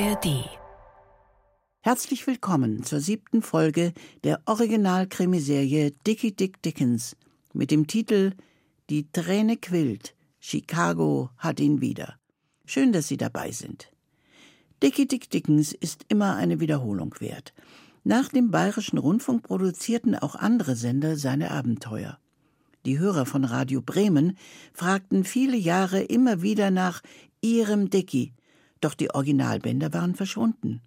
ARD. Herzlich willkommen zur siebten Folge der Original-Krimiserie Dickie Dick Dickens mit dem Titel Die Träne quillt. Chicago hat ihn wieder. Schön, dass Sie dabei sind. Dickie Dick Dickens ist immer eine Wiederholung wert. Nach dem Bayerischen Rundfunk produzierten auch andere Sender seine Abenteuer. Die Hörer von Radio Bremen fragten viele Jahre immer wieder nach ihrem Dickie, doch die Originalbänder waren verschwunden.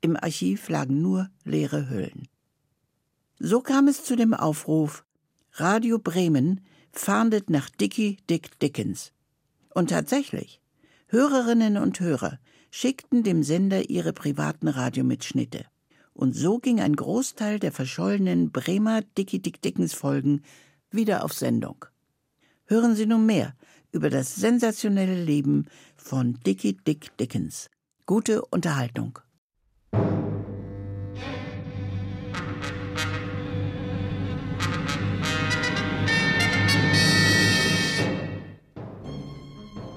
Im Archiv lagen nur leere Hüllen. So kam es zu dem Aufruf Radio Bremen fahndet nach Dickie Dick Dickens. Und tatsächlich, Hörerinnen und Hörer schickten dem Sender ihre privaten Radiomitschnitte. Und so ging ein Großteil der verschollenen Bremer Dickie Dick Dickens Folgen wieder auf Sendung. Hören Sie nun mehr über das sensationelle Leben von Dickie Dick Dickens. Gute Unterhaltung.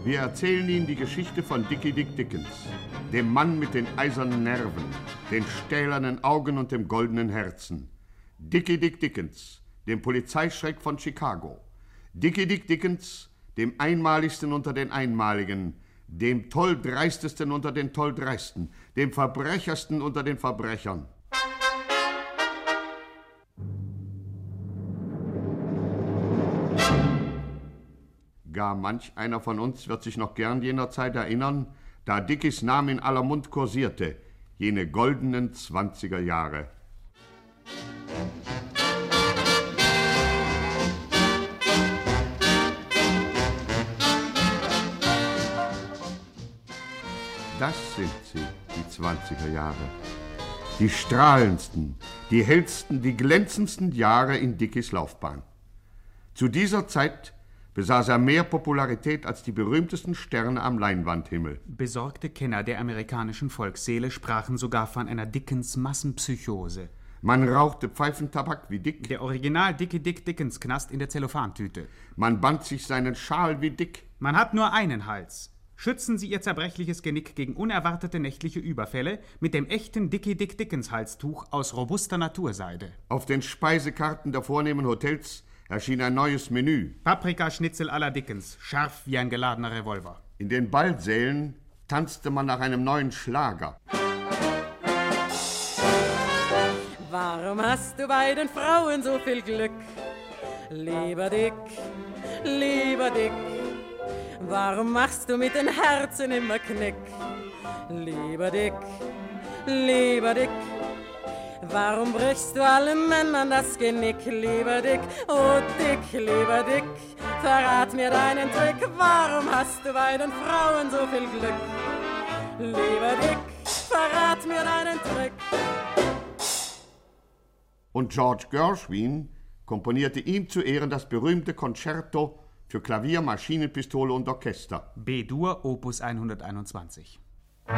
Wir erzählen Ihnen die Geschichte von Dickie Dick Dickens, dem Mann mit den eisernen Nerven, den stählernen Augen und dem goldenen Herzen. Dickie Dick Dickens, dem Polizeischreck von Chicago. Dickie Dick Dickens, dem einmaligsten unter den Einmaligen, dem tolldreistesten unter den tolldreisten, dem verbrechersten unter den Verbrechern. Gar manch einer von uns wird sich noch gern jener Zeit erinnern, da Dickies Name in aller Mund kursierte, jene goldenen zwanziger Jahre. Das sind sie, die zwanziger Jahre. Die strahlendsten, die hellsten, die glänzendsten Jahre in Dickies Laufbahn. Zu dieser Zeit besaß er mehr Popularität als die berühmtesten Sterne am Leinwandhimmel. Besorgte Kenner der amerikanischen Volksseele sprachen sogar von einer Dickens Massenpsychose. Man rauchte Pfeifentabak wie Dick. Der Original Dickie Dick Dickens Knast in der Zellophantüte. Man band sich seinen Schal wie Dick. Man hat nur einen Hals. Schützen Sie Ihr zerbrechliches Genick gegen unerwartete nächtliche Überfälle mit dem echten Dickie Dick Dickens Halstuch aus robuster Naturseide. Auf den Speisekarten der vornehmen Hotels erschien ein neues Menü. Paprikaschnitzel à la Dickens, scharf wie ein geladener Revolver. In den Ballsälen tanzte man nach einem neuen Schlager. Warum hast du bei den Frauen so viel Glück? Lieber Dick, lieber Dick, warum machst du mit den Herzen immer Knick? Lieber Dick, lieber Dick, warum brichst du allen Männern das Genick? Lieber Dick, oh Dick, lieber Dick, verrat mir deinen Trick, warum hast du bei den Frauen so viel Glück? Lieber Dick, verrat mir deinen Trick. Und George Gershwin komponierte ihm zu Ehren das berühmte Concerto für Klavier, Maschinenpistole und Orchester. B-Dur, Opus 121. Es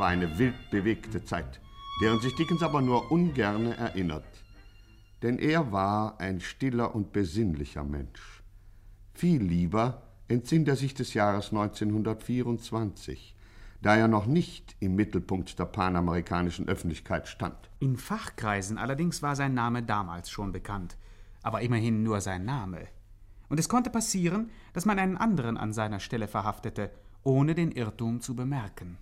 war eine wild bewegte Zeit, deren sich Dickens aber nur ungerne erinnert. Denn er war ein stiller und besinnlicher Mensch. Viel lieber entsinnt er sich des Jahres 1924, da er noch nicht im Mittelpunkt der panamerikanischen Öffentlichkeit stand. In Fachkreisen allerdings war sein Name damals schon bekannt, aber immerhin nur sein Name. Und es konnte passieren, dass man einen anderen an seiner Stelle verhaftete, ohne den Irrtum zu bemerken.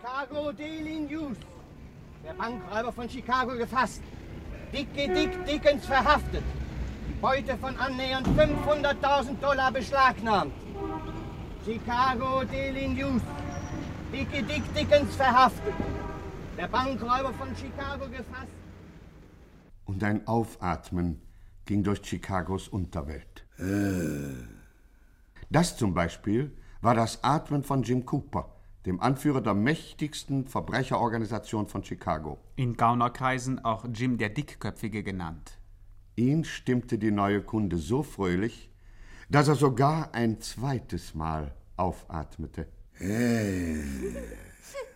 Chicago Daily News. Der Bankräuber von Chicago gefasst. Dickie Dick Dickens verhaftet. Die Beute von annähernd 500.000 Dollar beschlagnahmt. Chicago Daily News. Dickie Dick Dickens verhaftet. Der Bankräuber von Chicago gefasst. Und ein Aufatmen ging durch Chicagos Unterwelt. Das zum Beispiel war das Atmen von Jim Cooper, dem Anführer der mächtigsten Verbrecherorganisation von Chicago. In Gaunerkreisen auch Jim der Dickköpfige genannt. Ihn stimmte die neue Kunde so fröhlich, dass er sogar ein zweites Mal aufatmete.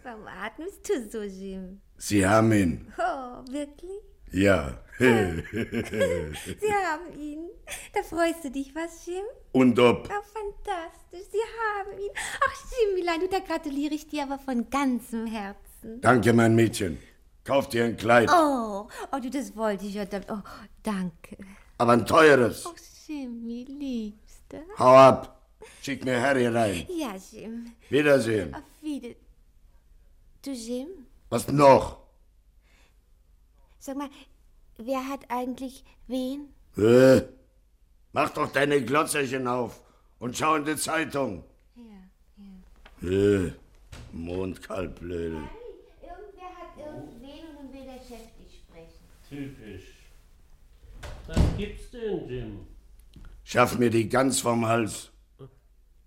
Warum atmest du so, Jim? Sie haben ihn. Oh, wirklich? Ja. Sie haben ihn. Da freust du dich, was, Jim? Und ob. Oh, fantastisch. Sie haben ihn. Ach, Jimilein, du, da gratuliere ich dir aber von ganzem Herzen. Danke, mein Mädchen. Kauf dir ein Kleid. Oh, oh, du, das wollte ich ja. Oh, danke. Aber ein teures. Oh, Jimmy, Liebster. Hau ab. Schick mir Harry rein. Ja, Jim. Wiedersehen. Auf Wieder. Du, Jim? Was noch? Sag mal, wer hat eigentlich wen? Äh, mach doch deine Glotzerchen auf und schau in die Zeitung. Ja, ja. Äh, Mondkalblödel. Irgendwer hat irgendwen und will der Chef dich sprechen. Typisch. Was gibt's denn, Jim? Schaff mir die ganz vom Hals.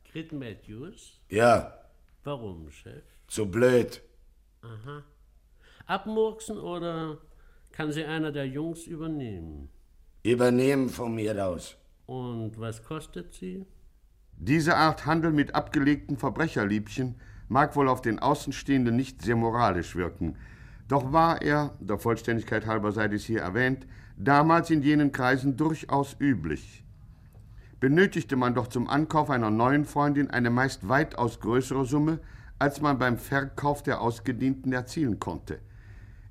Crit Matthews? Ja, Warum, Chef? zu blöd. Abmurksen oder kann sie einer der Jungs übernehmen? Übernehmen von mir aus. Und was kostet sie? Diese Art Handel mit abgelegten Verbrecherliebchen mag wohl auf den Außenstehenden nicht sehr moralisch wirken. Doch war er, der Vollständigkeit halber sei dies hier erwähnt, damals in jenen Kreisen durchaus üblich. Benötigte man doch zum Ankauf einer neuen Freundin eine meist weitaus größere Summe, als man beim Verkauf der Ausgedienten erzielen konnte.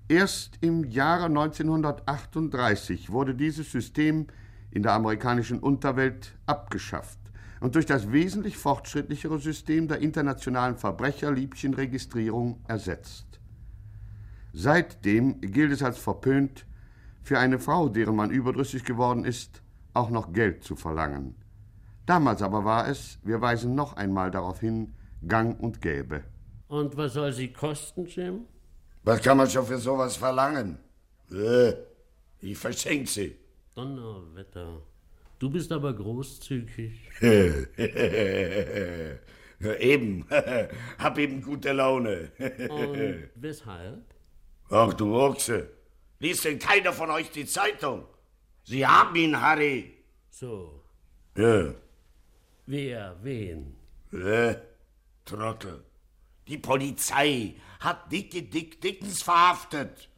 Erst im Jahre 1938 wurde dieses System in der amerikanischen Unterwelt abgeschafft und durch das wesentlich fortschrittlichere System der internationalen Verbrecherliebchenregistrierung ersetzt. Seitdem gilt es als verpönt, für eine Frau, deren man überdrüssig geworden ist, auch noch Geld zu verlangen. Damals aber war es, wir weisen noch einmal darauf hin, gang und gäbe. Und was soll sie kosten, Jim? Was kann man schon für sowas verlangen? Äh, ich verschenk sie. Donnerwetter. Du bist aber großzügig. Eben. Hab eben gute Laune. Und weshalb? Ach du Ochse. Liest denn keiner von euch die Zeitung? Sie haben ihn, Harry. So, Ja. wer wen? Äh, Trottel. Die Polizei hat Dicke Dick Dickens verhaftet.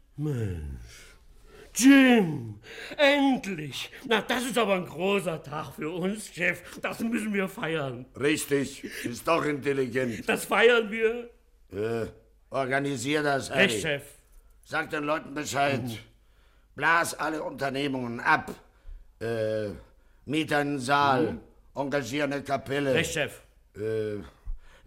Jim, endlich! Na, das ist aber ein großer Tag für uns, Chef. Das müssen wir feiern. Richtig, ist doch intelligent. Das feiern wir. Äh, organisier das, Harry. Recht, Chef. Sag den Leuten Bescheid. Blas alle Unternehmungen ab. Äh, miet einen Saal. Engagier eine Kapelle. Recht, Chef. Äh,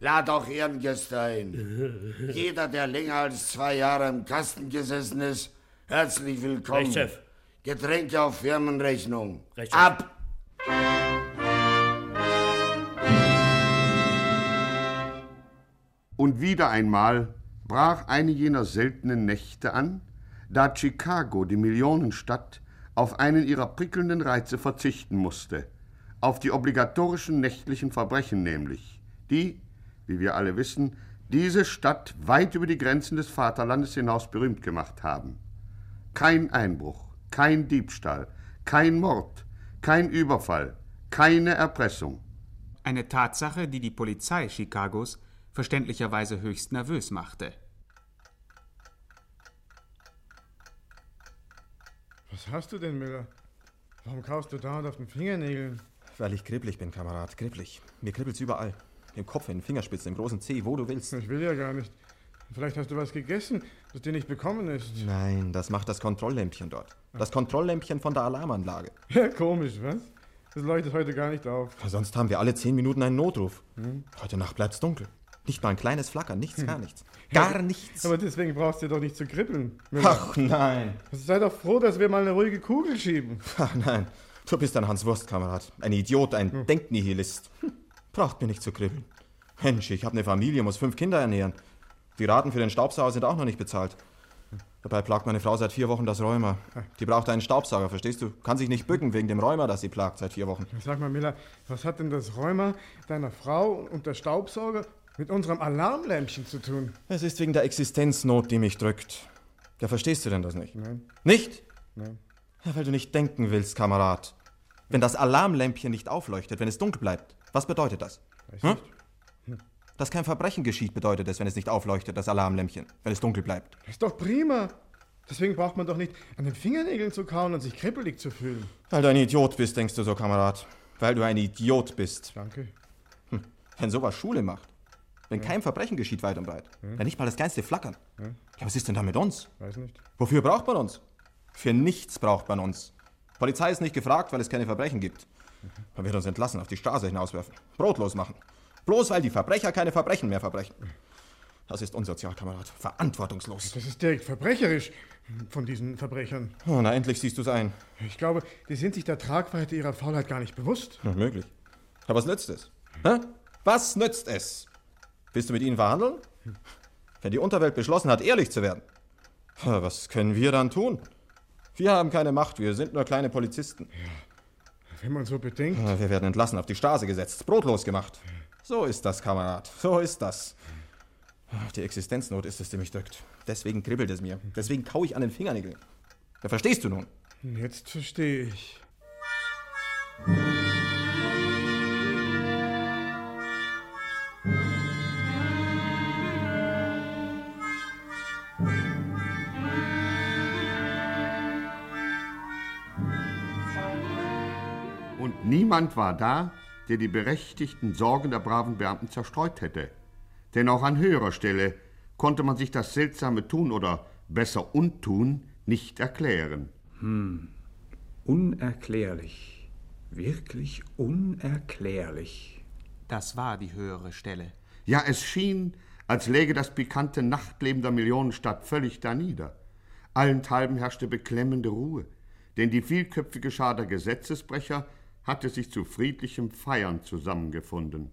lad auch Ehrengäste ein. Jeder, der länger als zwei Jahre im Kasten gesessen ist, herzlich willkommen. Recht, Chef. Getränke auf Firmenrechnung. Recht, Chef. Ab! Und wieder einmal brach eine jener seltenen Nächte an, da Chicago, die Millionenstadt, auf einen ihrer prickelnden Reize verzichten musste, auf die obligatorischen nächtlichen Verbrechen nämlich, die, wie wir alle wissen, diese Stadt weit über die Grenzen des Vaterlandes hinaus berühmt gemacht haben. Kein Einbruch, kein Diebstahl, kein Mord, kein Überfall, keine Erpressung. Eine Tatsache, die die Polizei Chicagos verständlicherweise höchst nervös machte. Was hast du denn, Miller? Warum kaufst du dauernd auf den Fingernägeln? Weil ich kribbelig bin, Kamerad, kribbelig. Mir kribbelt's überall. Im Kopf, in den Fingerspitzen, im großen Zeh, wo du willst. Ich will ja gar nicht. Vielleicht hast du was gegessen, das dir nicht bekommen ist. Nein, das macht das Kontrolllämpchen dort. Das Kontrolllämpchen von der Alarmanlage. Ja, komisch, was? Das leuchtet heute gar nicht auf. Sonst haben wir alle zehn Minuten einen Notruf. Hm? Heute Nacht bleibt's dunkel. Nicht mal ein kleines Flackern, nichts, gar nichts. Gar nichts. Aber deswegen brauchst du doch nicht zu kribbeln. Müller. Ach nein. Sei doch froh, dass wir mal eine ruhige Kugel schieben. Ach nein. Du bist ein Hans Wurst, Kamerad. Ein Idiot, ein Denknihilist. Braucht mir nicht zu kribbeln. Mensch, ich habe eine Familie, muss fünf Kinder ernähren. Die Raten für den Staubsauger sind auch noch nicht bezahlt. Dabei plagt meine Frau seit vier Wochen das Rheuma. Die braucht einen Staubsauger, verstehst du? Kann sich nicht bücken wegen dem Rheuma, das sie plagt seit vier Wochen. Sag mal, Miller, was hat denn das Rheuma deiner Frau und der Staubsauger mit unserem Alarmlämpchen zu tun? Es ist wegen der Existenznot, die mich drückt. Ja, verstehst du denn das nicht? Nein. Nicht? Nein. Ja, weil du nicht denken willst, Kamerad. Wenn das Alarmlämpchen nicht aufleuchtet, wenn es dunkel bleibt, was bedeutet das? Weiß Hm? nicht. Dass kein Verbrechen geschieht, bedeutet es, wenn es nicht aufleuchtet, das Alarmlämpchen, wenn es dunkel bleibt. Das ist doch prima. Deswegen braucht man doch nicht an den Fingernägeln zu kauen und sich kribbelig zu fühlen. Weil du ein Idiot bist, denkst du so, Kamerad. Weil du ein Idiot bist. Danke. Wenn sowas Schule macht. Wenn kein Verbrechen geschieht weit und breit. Wenn nicht mal das kleinste Flackern. Ja, was ist denn da mit uns? Weiß nicht. Wofür braucht man uns? Für nichts braucht man uns. Polizei ist nicht gefragt, weil es keine Verbrechen gibt. Man wird uns entlassen, auf die Straße hinauswerfen, brotlos machen. Bloß weil die Verbrecher keine Verbrechen mehr verbrechen. Das ist unsozial, Kamerad. Verantwortungslos. Das ist direkt verbrecherisch von diesen Verbrechern. Oh, na, endlich siehst du's ein. Ich glaube, die sind sich der Tragweite ihrer Faulheit gar nicht bewusst. Noch möglich. Aber was nützt es? Hä? Was nützt es? Willst du mit ihnen verhandeln? Wenn die Unterwelt beschlossen hat, ehrlich zu werden. Ja, Was können wir dann tun? Wir haben keine Macht, wir sind nur kleine Polizisten. Wenn man so bedenkt. Ja, Wir werden entlassen, auf die Straße gesetzt, brotlos gemacht. So ist das, Kamerad. So ist das. Ach, Die Existenznot ist es, die mich drückt. Deswegen kribbelt es mir. Deswegen kau ich an den Fingernägeln. Ja, verstehst du nun? Jetzt verstehe ich. Niemand war da, der die berechtigten Sorgen der braven Beamten zerstreut hätte. Denn auch an höherer Stelle konnte man sich das seltsame Tun oder besser Untun nicht erklären. Unerklärlich. Wirklich unerklärlich. Das war die höhere Stelle. Ja, es schien, als läge das pikante Nachtleben der Millionenstadt völlig danieder. Allenthalben herrschte beklemmende Ruhe, denn die vielköpfige Schar der Gesetzesbrecher hatte sich zu friedlichem Feiern zusammengefunden.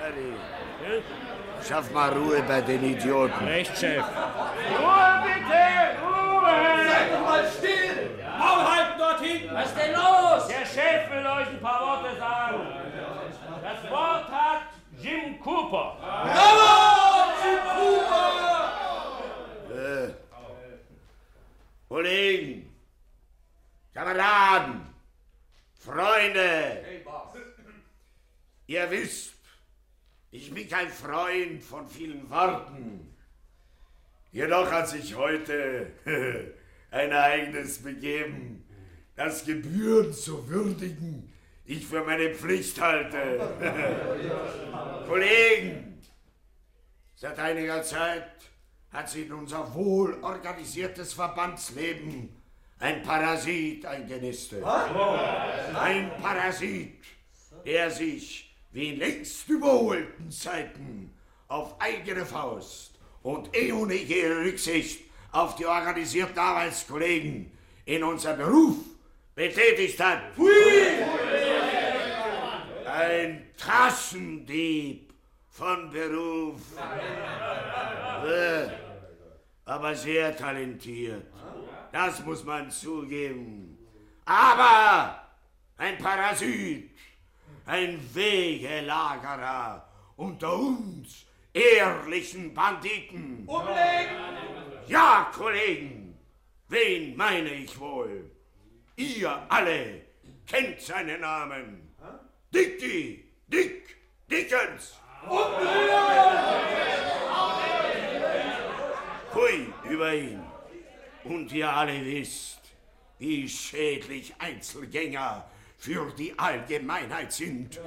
Harry, schaff mal Ruhe bei den Idioten. Recht, Chef. Ruhe bitte! Ruhe! Seid doch mal still! Maul halten dort hinten! Was ist denn los? Der Chef will euch ein paar Worte sagen. Das Wort hat Jim Cooper. Bravo! Jim Cooper! Äh, Kollegen, Kameraden, Freunde, ihr wisst, ich bin kein Freund von vielen Worten. Jedoch hat sich heute ein Ereignis begeben, das gebührend zu würdigen ich für meine Pflicht halte. Kollegen, seit einiger Zeit hat sich in unser wohlorganisiertes Verbandsleben ein Parasit eingenistet. Ein Parasit, der sich wie in längst überholten Zeiten auf eigene Faust und ohne jede Rücksicht auf die organisierten Arbeitskollegen in unserem Beruf betätigt hat. Ein Taschendieb von Beruf. Äh, aber sehr talentiert. Das muss man zugeben. Aber ein Parasit, ein Wegelagerer unter uns ehrlichen Banditen. Umlegen! Ja, Kollegen, wen meine ich wohl? Ihr alle kennt seinen Namen. Dickie, Dick, Dickens. Hui über ihn. Und ihr alle wisst, wie schädlich Einzelgänger für die Allgemeinheit sind,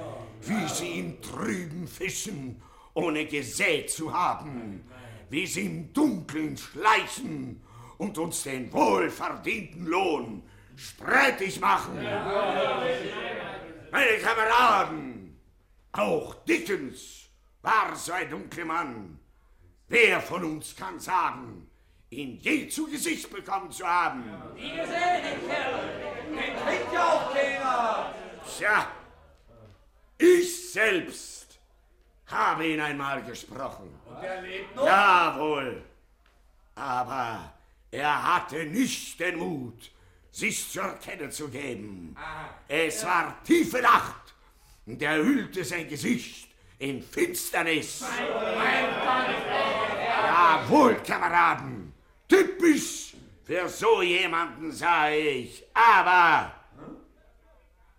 wie sie im Trüben fischen, ohne gesät zu haben, wie sie im Dunkeln schleichen und uns den wohlverdienten Lohn streitig machen. Meine Kameraden, auch Dickens war so ein dunkler Mann. Wer von uns kann sagen, ihn je zu Gesicht bekommen zu haben? Den Kerl. Den kennt ja auch keiner. Tja, ich selbst habe ihn einmal gesprochen. Und er lebt noch? Jawohl. Aber er hatte nicht den Mut, sich zur Kenne zu geben. Es war tiefe Nacht und er hüllte sein Gesicht in Finsternis. Jawohl, Kameraden. Typisch für so jemanden, sah ich. Aber,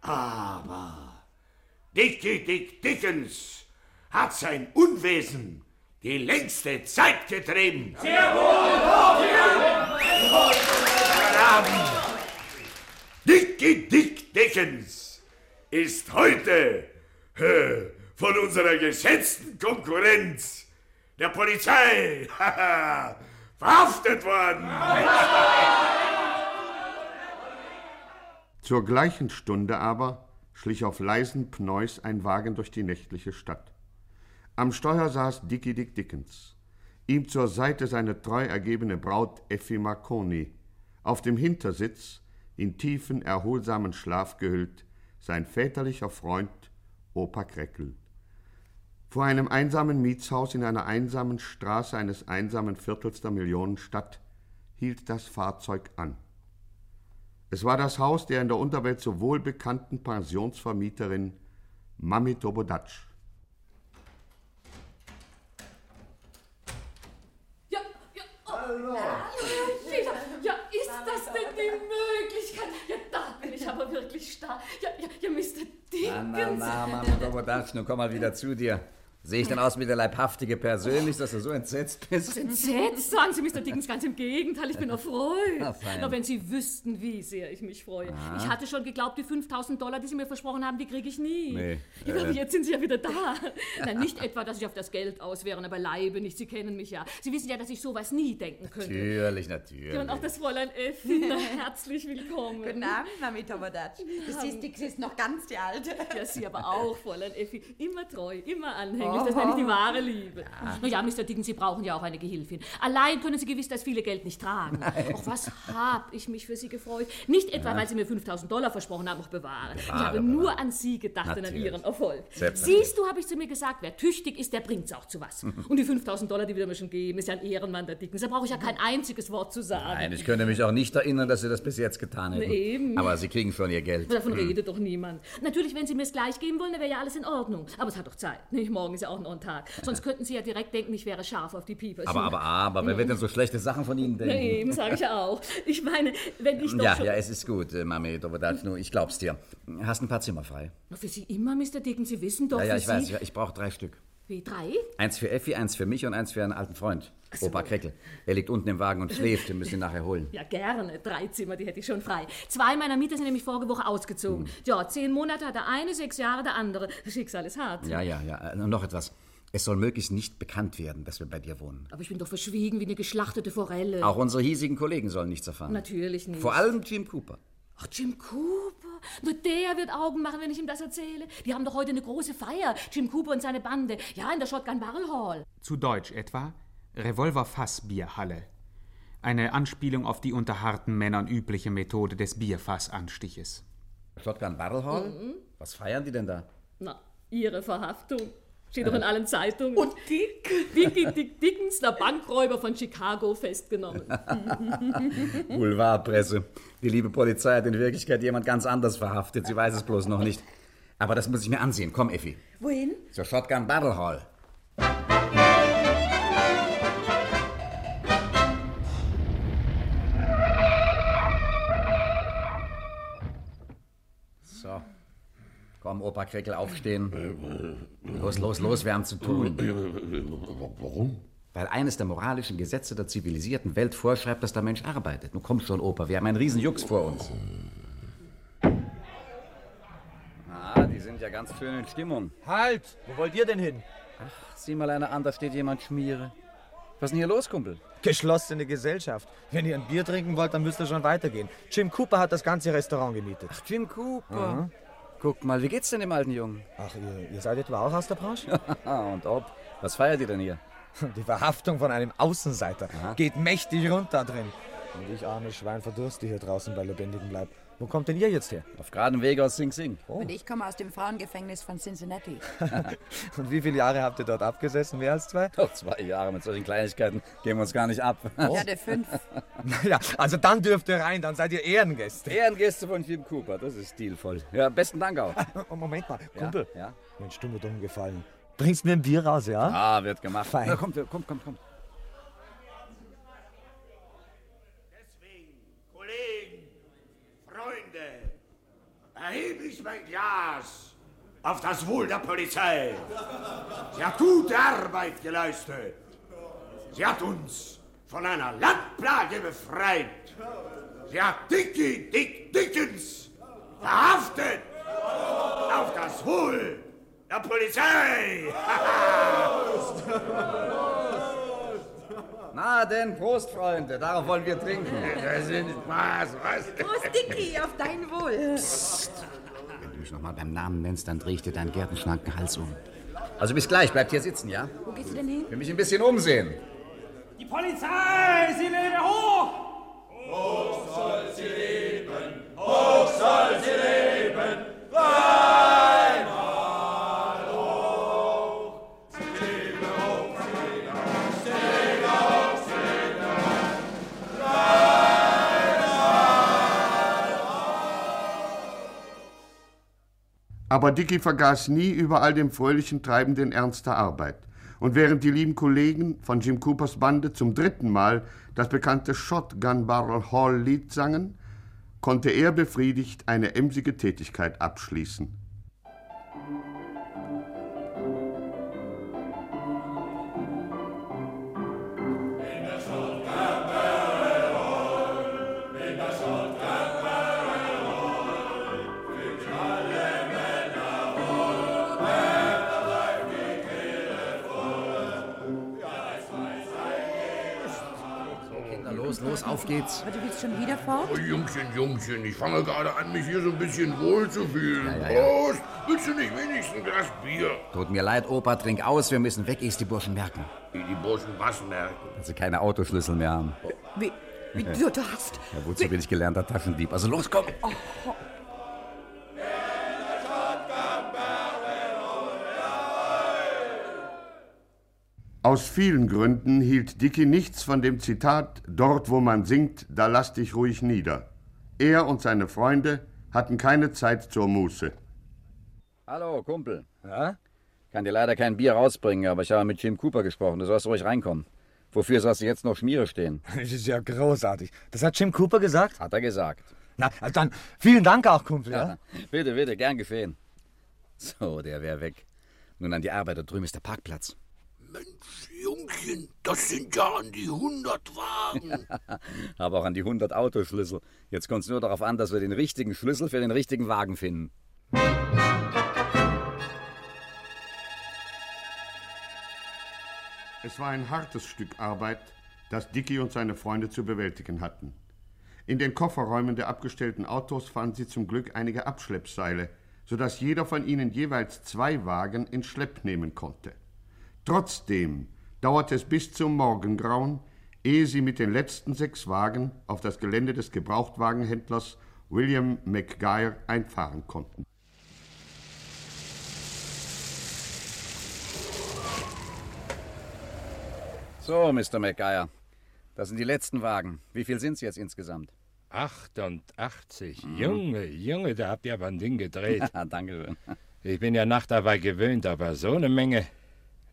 aber, Dickie Dick Dickens hat sein Unwesen die längste Zeit getrieben. Sehr wohl, Dickie Dick Dickens ist heute von unserer geschätzten Konkurrenz, der Polizei, verhaftet worden. Zur gleichen Stunde aber schlich auf leisen Pneus ein Wagen durch die nächtliche Stadt. Am Steuer saß Dickie Dick Dickens. Ihm zur Seite seine treu ergebene Braut Effi Marconi. Auf dem Hintersitz, in tiefen, erholsamen Schlaf gehüllt, sein väterlicher Freund Opa Kreckel. Vor einem einsamen Mietshaus in einer einsamen Straße eines einsamen Viertels der Millionenstadt hielt das Fahrzeug an. Es war das Haus der in der Unterwelt so wohlbekannten Pensionsvermieterin Mami Tobodatsch. Ja, ja, oh. Hallo. Ja, ja, ist das denn die Möglichkeit? Ja, da bin ich aber wirklich starr. Ja, ja, ja, Mr. Dickens. Na, na, na, Mama Dobodatsch, nun komm mal wieder zu dir. Sehe ich denn aus wie der leibhaftige persönlich, dass du so entsetzt bist? Was entsetzt? Sagen Sie, Mr. Dickens, ganz im Gegenteil, ich bin erfreut. Na. Na, wenn Sie wüssten, wie sehr ich mich freue. Ah. Ich hatte schon geglaubt, die 5000 Dollar, die Sie mir versprochen haben, die kriege ich nie. Nee, Ja, aber äh. jetzt sind Sie ja wieder da. Na, nicht etwa, dass ich auf das Geld aus wäre, aber Leibe nicht. Sie kennen mich ja. Sie wissen ja, dass ich sowas nie denken könnte. Natürlich, natürlich. Ja, und auch das Fräulein Effi, herzlich willkommen. Guten Abend, Mami Tomodatsch. Du siehst, die ist noch ganz die Alte. Ja, Sie aber auch, Fräulein Effi. Immer treu, immer anhänglich. Oh. Das nenne ich die wahre Liebe. Na ja, Mr. Dickens, Sie brauchen ja auch eine Gehilfin. Allein können Sie gewiss das viele Geld nicht tragen. Auch was hab ich mich für Sie gefreut. Nicht etwa, Ja. weil Sie mir 5000 Dollar versprochen haben, auch bewahre. ich Bewahre, habe nur an Sie gedacht und an Natürlich. Ihren Erfolg. Siehst du, habe ich zu mir gesagt, wer tüchtig ist, der bringt's auch zu was. Und die 5000 Dollar, die wir mir schon geben, ist ja ein Ehrenmann der Dickens. Da brauche ich ja kein einziges Wort zu sagen. Nein, ich könnte mich auch nicht erinnern, dass Sie das bis jetzt getan hätten. Eben. Aber Sie kriegen schon Ihr Geld. Davon Hm. redet doch niemand. Natürlich, wenn Sie mir es gleich geben wollen, dann wäre ja alles in Ordnung. Aber es hat doch Zeit. Nicht? Morgen ist ja auch noch ein Tag. Sonst könnten Sie ja direkt denken, ich wäre scharf auf die Pieper. Aber, aber, aber, wer wird denn so schlechte Sachen von Ihnen denken? eben, sage ich auch. Ich meine, wenn ich doch Ja, schon... ja, es ist gut, äh, Mami Dobodatsch, nur ich glaub's dir. Hast ein paar Zimmer frei? Für Sie immer, Mr. Dickens, Sie wissen doch, ja, ja, für ich weiß, ich, ich brauche drei Stück. Wie, drei? Eins für Effi, eins für mich und eins für einen alten Freund. Opa Kreckel. Er liegt unten im Wagen und schläft, den müssen Sie nachher holen. Ja, gerne. Drei Zimmer, die hätte ich schon frei. Zwei meiner Mieter sind nämlich vorige Woche ausgezogen. Hm. Ja, zehn Monate hat der eine, sechs Jahre der andere. Das Schicksal ist hart. Ja, ja, ja. Äh, Und noch etwas. Es soll möglichst nicht bekannt werden, dass wir bei dir wohnen. Aber ich bin doch verschwiegen wie eine geschlachtete Forelle. Auch unsere hiesigen Kollegen sollen nichts erfahren. Natürlich nicht. Vor allem Jim Cooper. Ach, Jim Cooper. Nur der wird Augen machen, wenn ich ihm das erzähle. Die haben doch heute eine große Feier. Jim Cooper und seine Bande. Ja, in der Shotgun Barrel Hall. Zu Deutsch etwa Revolver-Fass-Bierhalle. Eine Anspielung auf die unter harten Männern übliche Methode des Bierfassanstiches. Shotgun Barrel Hall? Mhm. Was feiern die denn da? Na, ihre Verhaftung. Steht doch in allen Zeitungen. Und Dick? Dickie Dick Dickens, der Bankräuber von Chicago, festgenommen. Boulevardpresse. Die liebe Polizei hat in Wirklichkeit jemand ganz anders verhaftet. Sie weiß es bloß noch nicht. Aber das muss ich mir ansehen. Komm, Effi. Wohin? Zur Shotgun Barrel Hall. So. Komm, Opa Kreckel, aufstehen. Los, los, los, wir haben zu tun. Warum? Weil eines der moralischen Gesetze der zivilisierten Welt vorschreibt, dass der Mensch arbeitet. Nun komm schon, Opa, wir haben einen riesen Jux vor uns. sind ja ganz schön in Stimmung. Halt! Wo wollt ihr denn hin? Ach, sieh mal einer an, da steht jemand Schmiere. Was ist denn hier los, Kumpel? Geschlossene Gesellschaft. Wenn ihr ein Bier trinken wollt, dann müsst ihr schon weitergehen. Jim Cooper hat das ganze Restaurant gemietet. Ach, Jim Cooper. Mhm. Guck mal, wie geht's denn dem alten Jungen? Ach, ihr, ihr seid etwa auch aus der Branche? Und ob? Was feiert ihr denn hier? Die Verhaftung von einem Außenseiter geht mächtig runter drin. Und ich, armes Schwein, verdurste hier draußen bei lebendigem Leib. Wo kommt denn ihr jetzt her? Auf geradem Weg aus Sing Sing. Oh. Und ich komme aus dem Frauengefängnis von Cincinnati. Und wie viele Jahre habt ihr dort abgesessen? Mehr als zwei? Doch, zwei Jahre mit solchen Kleinigkeiten gehen wir uns gar nicht ab. Ich hatte fünf. Naja, also dann dürft ihr rein, dann seid ihr Ehrengäste. Ehrengäste von Jim Cooper, das ist stilvoll. Ja, besten Dank auch. Oh, Moment mal, Ja, Kumpel. ja. Mensch, du mir dumm gefallen. Bringst mir ein Bier raus, ja? Ah, wird gemacht. Fein. Na, kommt, kommt, kommt, kommt. Kollegen, Freunde, erhebe ich mein Glas auf das Wohl der Polizei. Sie hat gute Arbeit geleistet. Sie hat uns von einer Landplage befreit. Sie hat Dickie Dick Dickens verhaftet. Auf das Wohl der Polizei. Na denn, Prost, Freunde, darauf wollen wir trinken. Das ist Spaß, was? Prost, Dicky, auf dein Wohl. Du mich nochmal beim Namen nennst, dann dreh ich dir deinen gärtenschlanken Hals um. Also bis gleich, bleibt hier sitzen, ja? Wo gehst du denn hin? Ich will mich ein bisschen umsehen. Die Polizei, sie lebe hoch! Hoch soll sie leben, hoch soll sie leben, dreimal Aber Dicky vergaß nie über all dem fröhlichen Treiben den Ernst der Arbeit. Und während die lieben Kollegen von Jim Coopers Bande zum dritten Mal das bekannte Shotgun Barrel Hall Lied sangen, konnte er befriedigt eine emsige Tätigkeit abschließen. Geht's. Aber du willst schon wieder fort? Oh, Jungchen, Jungchen, ich fange gerade an, mich hier so ein bisschen wohl zu fühlen. Ja, ja, ja. Prost! Willst du nicht wenigstens ein Glas Bier? Tut mir leid, Opa, trink aus, wir müssen weg, ehe es die Burschen merken. Wie die Burschen was merken. Dass sie keine Autoschlüssel mehr haben. Wie, wie du, du hast... Ja, wozu bin ich gelernter Taschendieb? Also los, komm! Oh, Aus vielen Gründen hielt Dicky nichts von dem Zitat Dort, wo man singt, da lass dich ruhig nieder. Er und seine Freunde hatten keine Zeit zur Muße. Hallo, Kumpel. Ja? Kann dir leider kein Bier rausbringen, aber ich habe mit Jim Cooper gesprochen. Du sollst ruhig reinkommen. Wofür sollst du jetzt noch Schmiere stehen? Das ist ja großartig. Das hat Jim Cooper gesagt? Hat er gesagt. Na, also dann vielen Dank auch, Kumpel. Ja? Bitte, bitte, gern geschehen. So, der wäre weg. Nun an die Arbeit, da drüben ist der Parkplatz. Jungchen, das sind ja an die 100 Wagen. Aber auch an die 100 Autoschlüssel. Jetzt kommt es nur darauf an, dass wir den richtigen Schlüssel für den richtigen Wagen finden. Es war ein hartes Stück Arbeit, das Dicky und seine Freunde zu bewältigen hatten. In den Kofferräumen der abgestellten Autos fanden sie zum Glück einige Abschleppseile, sodass jeder von ihnen jeweils zwei Wagen in Schlepp nehmen konnte. Trotzdem dauerte es bis zum Morgengrauen, ehe sie mit den letzten sechs Wagen auf das Gelände des Gebrauchtwagenhändlers William McGuire einfahren konnten. So, Mr. McGuire. Das sind die letzten Wagen. Wie viel sind es jetzt insgesamt? 88. Junge, Junge, da habt ihr aber ein Ding gedreht. Ja, Dankeschön. Ich bin ja Nachtarbeit gewöhnt, aber so eine Menge.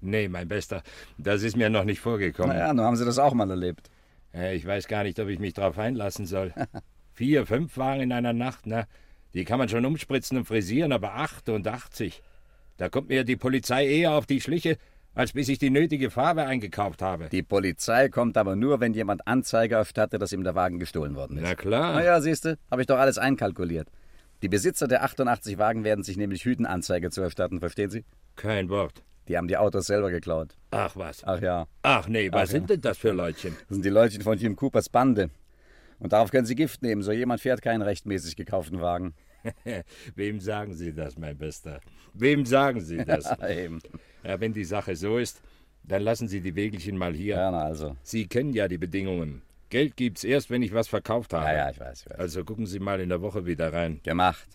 Nee, mein Bester, das ist mir noch nicht vorgekommen. Naja, nun haben Sie das auch mal erlebt. Ich weiß gar nicht, ob ich mich drauf einlassen soll. Vier, fünf Wagen in einer Nacht, na, die kann man schon umspritzen und frisieren, aber 88. Da kommt mir die Polizei eher auf die Schliche, als bis ich die nötige Farbe eingekauft habe. Die Polizei kommt aber nur, wenn jemand Anzeige erstattet, dass ihm der Wagen gestohlen worden ist. Na klar. Na ja, siehst du, habe ich doch alles einkalkuliert. Die Besitzer der 88 Wagen werden sich nämlich hüten, Anzeige zu erstatten, verstehen Sie? Kein Wort. Die haben die Autos selber geklaut. Ach was. Ach ja. Ach nee, was Ach, sind ja. denn das für Leutchen? Das sind die Leutchen von Jim Coopers Bande. Und darauf können Sie Gift nehmen. So jemand fährt keinen rechtmäßig gekauften Wagen. Wem sagen Sie das, mein Bester? Wem sagen Sie das? Ja, wenn die Sache so ist, dann lassen Sie die Wägelchen mal hier. Ja, na also. Sie kennen ja die Bedingungen. Geld gibt's erst, wenn ich was verkauft habe. Ja, ja, ich weiß, ich weiß. Also gucken Sie mal in der Woche wieder rein. Gemacht.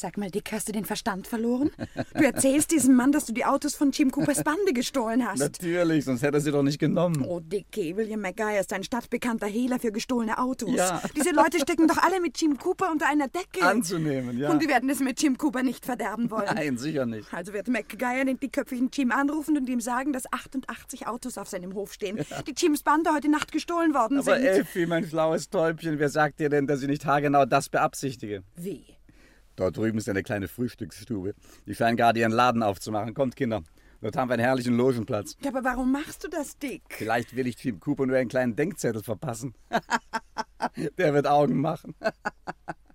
Sag mal, Dick, hast du den Verstand verloren? Du erzählst diesem Mann, dass du die Autos von Jim Coopers Bande gestohlen hast. Natürlich, sonst hätte er sie doch nicht genommen. Oh, Dickie, William McGuire ist ein stadtbekannter Hehler für gestohlene Autos. Ja. Diese Leute stecken doch alle mit Jim Cooper unter einer Decke. Anzunehmen, ja. Und die werden es mit Jim Cooper nicht verderben wollen. Nein, sicher nicht. Also wird McGuire den dickköpfigen Jim anrufen und ihm sagen, dass 88 Autos auf seinem Hof stehen, die Jims Bande heute Nacht gestohlen worden Aber sind. Elfi, mein schlaues Täubchen, wer sagt dir denn, dass ich nicht haargenau das beabsichtige? Wie? Dort drüben ist eine kleine Frühstücksstube. Die scheinen gerade ihren Laden aufzumachen. Kommt, Kinder. Dort haben wir einen herrlichen Logenplatz. Ja, aber warum machst du das, Dick? Vielleicht will ich Jim Cooper nur einen kleinen Denkzettel verpassen. Der wird Augen machen.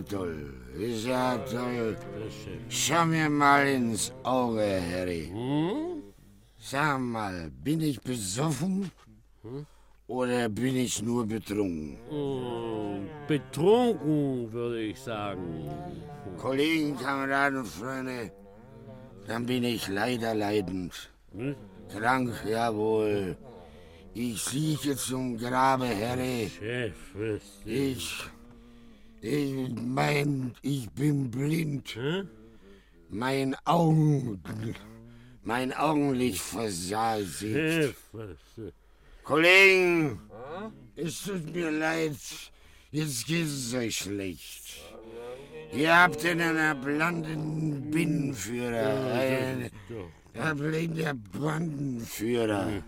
ja toll, ist ja toll. Schau mir mal ins Auge, Harry. Sag mal, bin ich besoffen oder bin ich nur betrunken? Oh, betrunken, würde ich sagen. Kollegen, Kameraden, Freunde, dann bin ich leider leidend. Krank, jawohl. Ich liege zum Grabe, Harry. Chef, Ich. Ich mein, ich bin blind. Mein Augen. Mein Augenlicht versagt sich. Kollegen, es tut mir leid. Jetzt geht es euch schlecht. Ihr habt einen blanden Binnenführer. Ein ein blinder Bandenführer.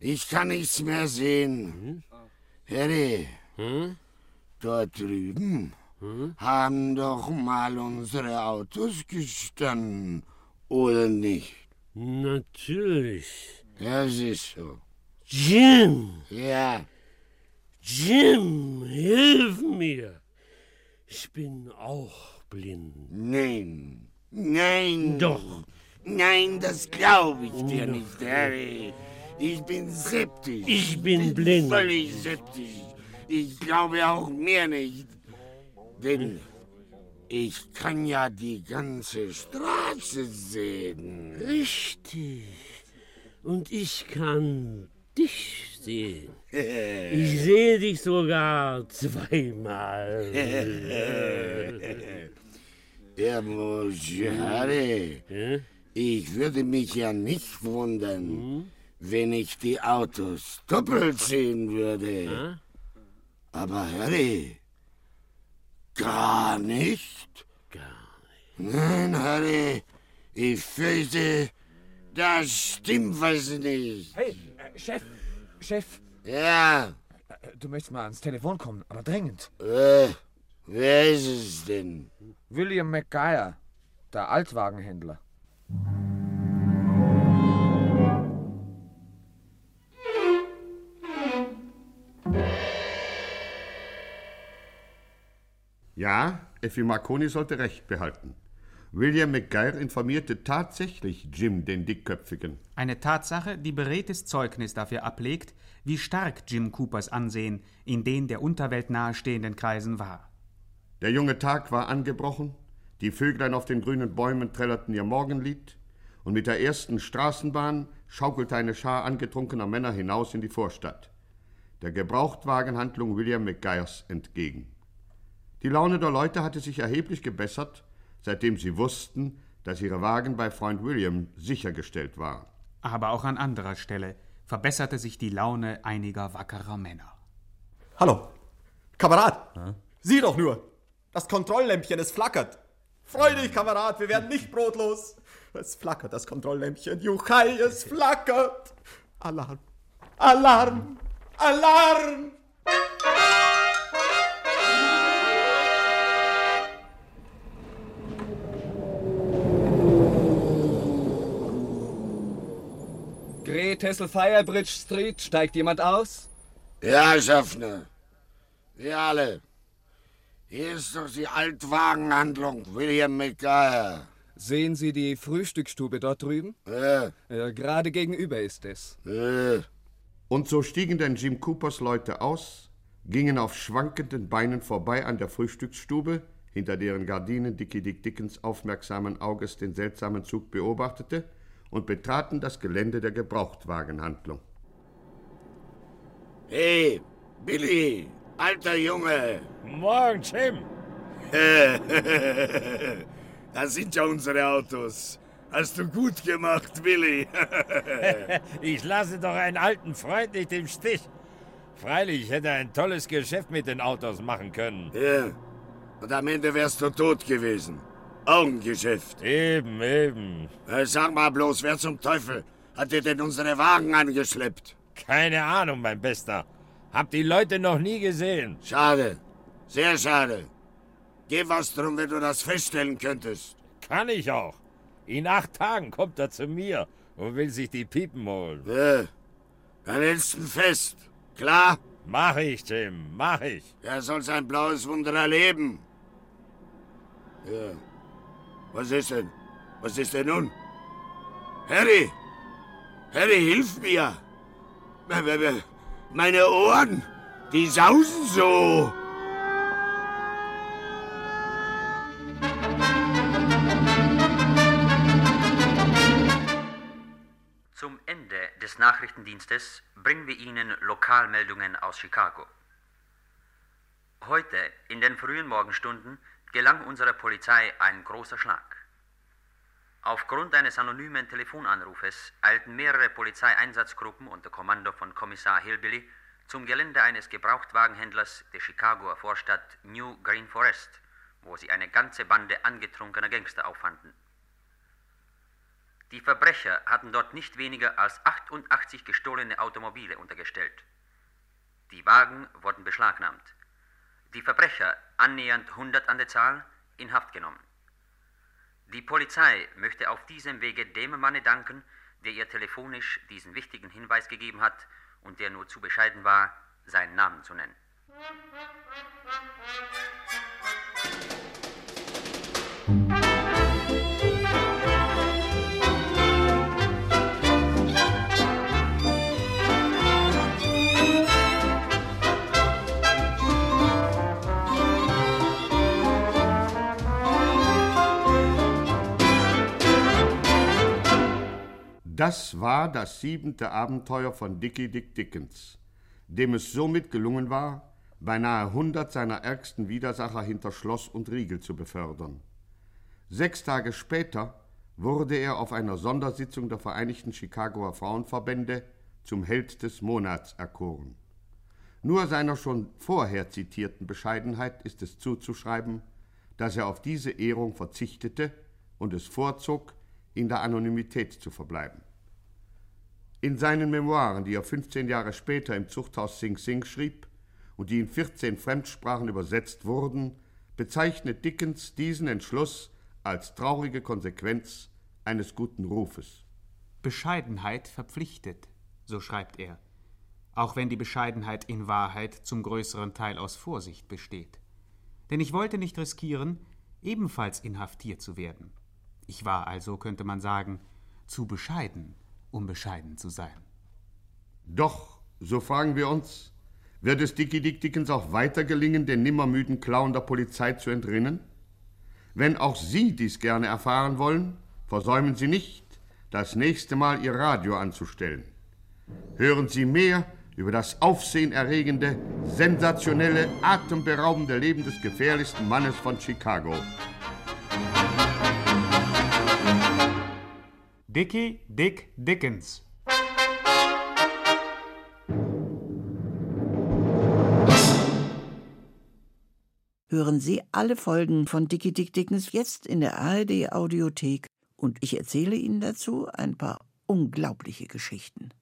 Ich kann nichts mehr sehen. Harry, dort drüben haben doch mal unsere Autos gestanden, oder nicht? Natürlich. Das ist so. Jim! Ja. Jim, hilf mir! Ich bin auch blind. Nein. Nein. Doch. Nein, das glaube ich dir nicht, Harry. Ich bin septisch. Ich bin blind. Völlig septisch. Ich glaube auch mir nicht. Denn ich kann ja die ganze Straße sehen. Richtig. Und ich kann dich sehen. Ich sehe dich sogar zweimal. Monsieur Harry, ich würde mich ja nicht wundern, wenn ich die Autos doppelt sehen würde. Aber Harry, gar nicht? Gar nicht. Nein, Harry, ich fürchte, da stimmt was nicht. Hey, äh, Chef, Chef. Ja. Äh, Du möchtest mal ans Telefon kommen, aber dringend. Äh, wer ist es denn? William McGuire, der Altwagenhändler. Ja, Effi Marconi sollte recht behalten. William McGuire informierte tatsächlich Jim, den Dickköpfigen. Eine Tatsache, die beredtes Zeugnis dafür ablegt, wie stark Jim Coopers Ansehen in den der Unterwelt nahestehenden Kreisen war. Der junge Tag war angebrochen, die Vöglein auf den grünen Bäumen trällerten ihr Morgenlied, und mit der ersten Straßenbahn schaukelte eine Schar angetrunkener Männer hinaus in die Vorstadt, der Gebrauchtwagenhandlung William McGuires entgegen. Die Laune der Leute hatte sich erheblich gebessert, seitdem sie wussten, dass ihre Wagen bei Freund William sichergestellt war. Aber auch an anderer Stelle verbesserte sich die Laune einiger wackerer Männer. Hallo, Kamerad, sieh doch nur, das Kontrolllämpchen, es flackert. Freu dich, Kamerad, wir werden nicht brotlos. Es flackert, das Kontrolllämpchen. Juchai, es flackert. Alarm. Alarm. Alarm. Gretel Firebridge Street, steigt jemand aus? Ja, Schaffner. Wir alle. Hier ist doch die Altwagenhandlung William McGuire. Sehen Sie die Frühstücksstube dort drüben? Ja. ja gerade gegenüber ist es. Ja. Und so stiegen dann Jim Coopers Leute aus, gingen auf schwankenden Beinen vorbei an der Frühstücksstube, hinter deren Gardinen Dickie Dick Dickens aufmerksamen Auges den seltsamen Zug beobachtete, und betraten das Gelände der Gebrauchtwagenhandlung. Hey, Billy, alter Junge. Morgen, Jim. das sind ja unsere Autos. Hast du gut gemacht, Billy. ich lasse doch einen alten Freund nicht im Stich. Freilich, ich hätte ein tolles Geschäft mit den Autos machen können. Ja, und am Ende wärst du tot gewesen. Augengeschäft. Eben, eben. Äh, sag mal bloß, wer zum Teufel hat dir denn unsere Wagen angeschleppt? Keine Ahnung, mein Bester. Hab die Leute noch nie gesehen. Schade. Sehr schade. Geh was drum, wenn du das feststellen könntest. Kann ich auch. In acht Tagen kommt er zu mir und will sich die Piepen holen. Ja. Dann hältst ihn fest. Klar? Mach ich, Jim, mach ich. Er soll sein blaues Wunder erleben. Ja. Was ist denn? Was ist denn nun? Harry! Harry, hilf mir! Meine Ohren, die sausen so! Zum Ende des Nachrichtendienstes bringen wir Ihnen Lokalmeldungen aus Chicago. Heute, in den frühen Morgenstunden, gelang unserer Polizei ein großer Schlag. Aufgrund eines anonymen Telefonanrufes eilten mehrere Polizeieinsatzgruppen unter Kommando von Kommissar Hillbilly zum Gelände eines Gebrauchtwagenhändlers der Chicagoer Vorstadt New Green Forest, wo sie eine ganze Bande angetrunkener Gangster auffanden. Die Verbrecher hatten dort nicht weniger als 88 gestohlene Automobile untergestellt. Die Wagen wurden beschlagnahmt. Die Verbrecher, annähernd 100 an der Zahl, in Haft genommen. Die Polizei möchte auf diesem Wege dem Manne danken, der ihr telefonisch diesen wichtigen Hinweis gegeben hat und der nur zu bescheiden war, seinen Namen zu nennen. Das war das siebente Abenteuer von Dickie Dick Dickens, dem es somit gelungen war, beinahe hundert seiner ärgsten Widersacher hinter Schloss und Riegel zu befördern. Sechs Tage später wurde er auf einer Sondersitzung der Vereinigten Chicagoer Frauenverbände zum Held des Monats erkoren. Nur seiner schon vorher zitierten Bescheidenheit ist es zuzuschreiben, dass er auf diese Ehrung verzichtete und es vorzog, in der Anonymität zu verbleiben. In seinen Memoiren, die er 15 Jahre später im Zuchthaus Sing Sing schrieb und die in 14 Fremdsprachen übersetzt wurden, bezeichnet Dickens diesen Entschluss als traurige Konsequenz eines guten Rufes. Bescheidenheit verpflichtet, so schreibt er, auch wenn die Bescheidenheit in Wahrheit zum größeren Teil aus Vorsicht besteht. Denn ich wollte nicht riskieren, ebenfalls inhaftiert zu werden. Ich war also, könnte man sagen, zu bescheiden, um bescheiden zu sein. Doch, so fragen wir uns, wird es Dickie Dick Dickens auch weiter gelingen, den nimmermüden Clown der Polizei zu entrinnen? Wenn auch Sie dies gerne erfahren wollen, versäumen Sie nicht, das nächste Mal Ihr Radio anzustellen. Hören Sie mehr über das aufsehenerregende, sensationelle, atemberaubende Leben des gefährlichsten Mannes von Chicago. Dickie Dick Dickens. Hören Sie alle Folgen von Dickie Dick Dickens jetzt in der ARD Audiothek Und ich erzähle Ihnen dazu ein paar unglaubliche Geschichten.